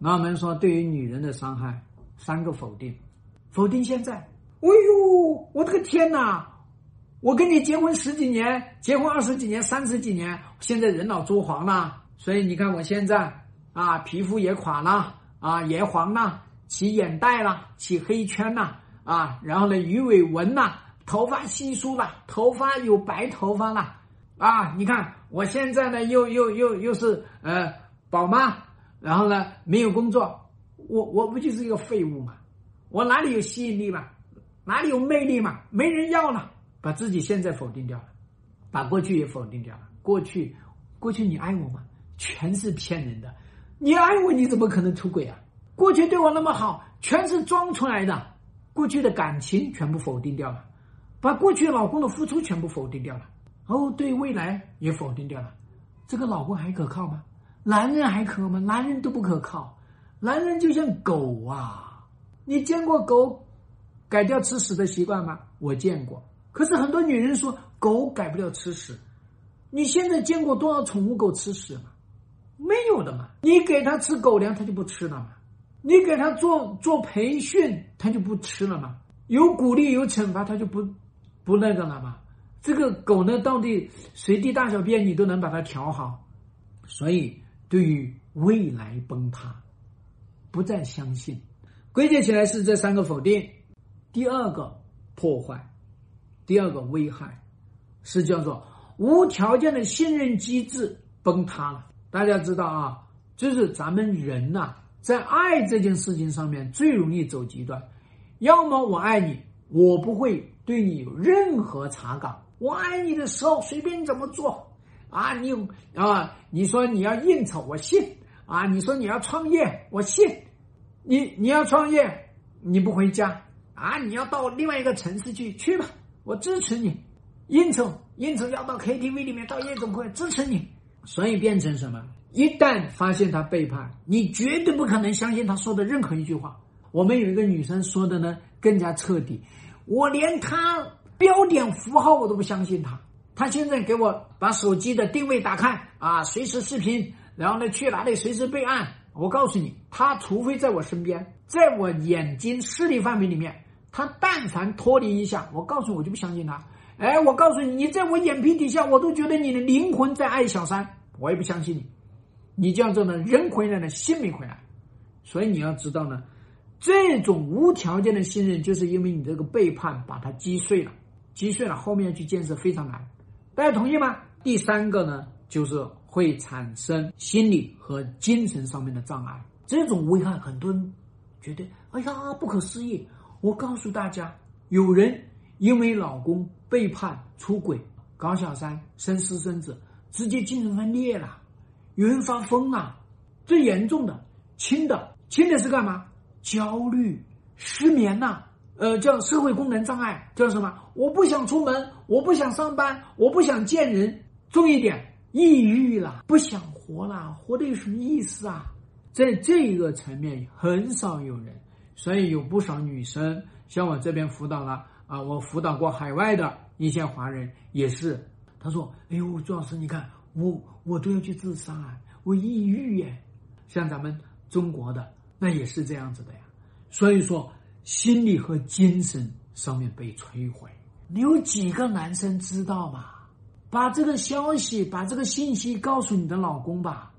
那我们说，对于女人的伤害，三个否定：否定现在，哎呦，我的个天哪！我跟你结婚十几年，结婚二十几年、三十几年，现在人老珠黄了，所以你看我现在啊，皮肤也垮了，啊，也黄了，起眼袋了，起黑圈了，啊，然后呢，鱼尾纹了，头发稀疏了，头发有白头发了，啊，你看我现在呢，又又又又是呃宝妈。然后呢，没有工作，我我不就是一个废物嘛？我哪里有吸引力嘛？哪里有魅力嘛？没人要了，把自己现在否定掉了，把过去也否定掉了。过去，过去你爱我吗？全是骗人的。你爱我，你怎么可能出轨啊？过去对我那么好，全是装出来的。过去的感情全部否定掉了，把过去老公的付出全部否定掉了。哦，对未来也否定掉了。这个老公还可靠吗？男人还可吗？男人都不可靠，男人就像狗啊！你见过狗改掉吃屎的习惯吗？我见过。可是很多女人说狗改不了吃屎，你现在见过多少宠物狗吃屎吗？没有的嘛！你给它吃狗粮，它就不吃了嘛？你给它做做培训，它就不吃了嘛？有鼓励有惩罚，它就不不那个了嘛？这个狗呢，到底随地大小便你都能把它调好，所以。对于未来崩塌，不再相信，归结起来是这三个否定。第二个破坏，第二个危害，是叫做无条件的信任机制崩塌了。大家知道啊，就是咱们人呐，在爱这件事情上面最容易走极端。要么我爱你，我不会对你有任何查岗，我爱你的时候随便你怎么做。啊，你啊，你说你要应酬，我信啊；你说你要创业，我信。你你要创业，你不回家啊？你要到另外一个城市去，去吧，我支持你。应酬应酬要到 KTV 里面，到夜总会，支持你。所以变成什么？一旦发现他背叛，你绝对不可能相信他说的任何一句话。我们有一个女生说的呢，更加彻底。我连他标点符号我都不相信他。他现在给我把手机的定位打开啊，随时视频，然后呢去哪里随时备案。我告诉你，他除非在我身边，在我眼睛视力范围里面，他但凡脱离一下，我告诉我就不相信他。哎，我告诉你，你在我眼皮底下，我都觉得你的灵魂在爱小三，我也不相信你。你这样做呢，人回来了，心没回来。所以你要知道呢，这种无条件的信任，就是因为你这个背叛把它击碎了，击碎了，后面去建设非常难。大家同意吗？第三个呢，就是会产生心理和精神上面的障碍。这种危害，很多人觉得，哎呀，不可思议。我告诉大家，有人因为老公背叛、出轨、搞小三、生私生子，直接精神分裂了；有人发疯了。最严重的、轻的、轻的是干嘛？焦虑、失眠呐。呃，叫社会功能障碍，叫什么？我不想出门，我不想上班，我不想见人。重一点，抑郁了，不想活了，活的有什么意思啊？在这个层面，很少有人，所以有不少女生，像我这边辅导了啊，我辅导过海外的一些华人，也是，他说：“哎呦，朱老师，你看我，我都要去自杀，我抑郁耶。”像咱们中国的，那也是这样子的呀。所以说。心理和精神上面被摧毁，你有几个男生知道吗？把这个消息、把这个信息告诉你的老公吧。